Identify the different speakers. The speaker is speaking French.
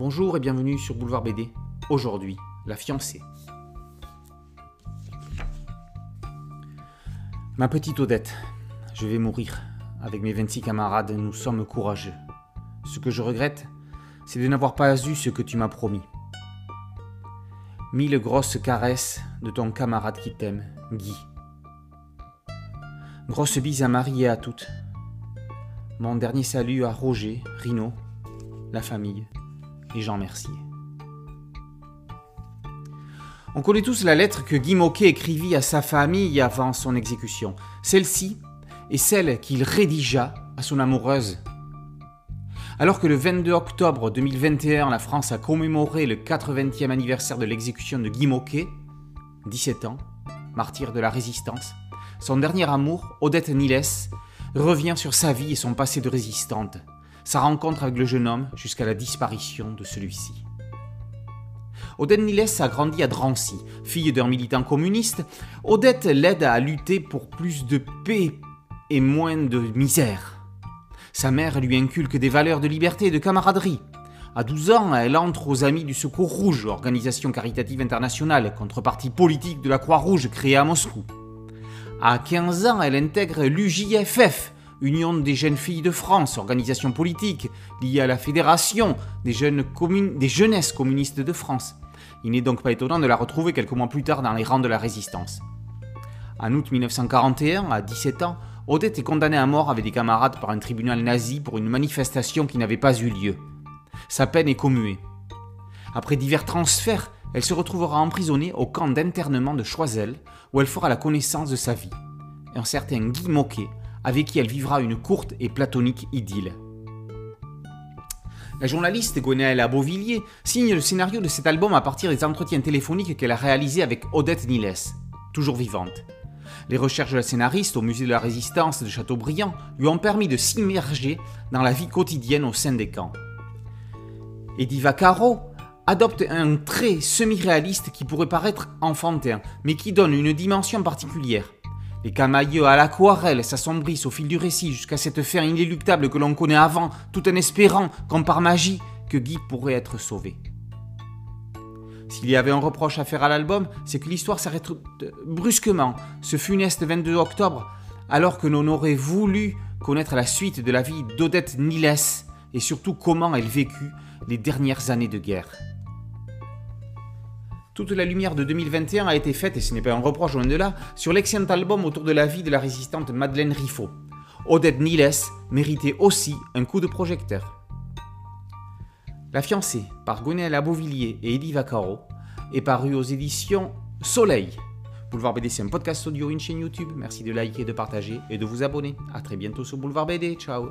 Speaker 1: Bonjour et bienvenue sur Boulevard BD. Aujourd'hui, la fiancée. Ma petite Odette, je vais mourir. Avec mes 26 camarades, nous sommes courageux. Ce que je regrette, c'est de n'avoir pas eu ce que tu m'as promis. Mille grosses caresses de ton camarade qui t'aime, Guy. Grosse bise à Marie et à toutes. Mon dernier salut à Roger, Rino, la famille et Jean Mercier. On connaît tous la lettre que Guy Moquet écrivit à sa famille avant son exécution. Celle-ci est celle qu'il rédigea à son amoureuse. Alors que le 22 octobre 2021, la France a commémoré le 80e anniversaire de l'exécution de Guy Moquet, 17 ans, martyr de la résistance, son dernier amour, Odette Niles, revient sur sa vie et son passé de résistante, sa rencontre avec le jeune homme jusqu'à la disparition de celui-ci. Odette Niles a grandi à Drancy. Fille d'un militant communiste, Odette l'aide à lutter pour plus de paix et moins de misère. Sa mère lui inculque des valeurs de liberté et de camaraderie. À 12 ans, elle entre aux Amis du Secours Rouge, organisation caritative internationale, contrepartie politique de la Croix-Rouge créée à Moscou. À 15 ans, elle intègre l'UJFF, Union des jeunes filles de France, organisation politique liée à la Fédération des, jeunes des jeunesses communistes de France. Il n'est donc pas étonnant de la retrouver quelques mois plus tard dans les rangs de la résistance. En août 1941, à 17 ans, Odette est condamnée à mort avec des camarades par un tribunal nazi pour une manifestation qui n'avait pas eu lieu. Sa peine est commuée. Après divers transferts, elle se retrouvera emprisonnée au camp d'internement de Choiseul, où elle fera la connaissance de sa vie. Un certain Guy Moquet, avec qui elle vivra une courte et platonique idylle. La journaliste Gwenaëlle Beauvilliers signe le scénario de cet album à partir des entretiens téléphoniques qu'elle a réalisés avec Odette Niles, toujours vivante. Les recherches de la scénariste au musée de la Résistance de Châteaubriand lui ont permis de s'immerger dans la vie quotidienne au sein des camps. Eddie Vaccaro adopte un trait semi-réaliste qui pourrait paraître enfantin, mais qui donne une dimension particulière. Les camailleux à l'aquarelle s'assombrissent au fil du récit jusqu'à cette fin inéluctable que l'on connaît avant, tout en espérant, comme par magie, que Guy pourrait être sauvé. S'il y avait un reproche à faire à l'album, c'est que l'histoire s'arrête brusquement, ce funeste 22 octobre, alors que l'on aurait voulu connaître la suite de la vie d'Odette Niles et surtout comment elle vécut les dernières années de guerre. Toute la lumière de 2021 a été faite, et ce n'est pas un reproche loin de là, sur l'excellent album autour de la vie de la résistante Madeleine Riffaut. Odette Niles méritait aussi un coup de projecteur. La fiancée, par Gonella Beauvilliers et Eddie Vaccaro, est parue aux éditions Soleil. Boulevard BD, c'est un podcast audio, une chaîne YouTube. Merci de liker, de partager et de vous abonner. A très bientôt sur Boulevard BD. Ciao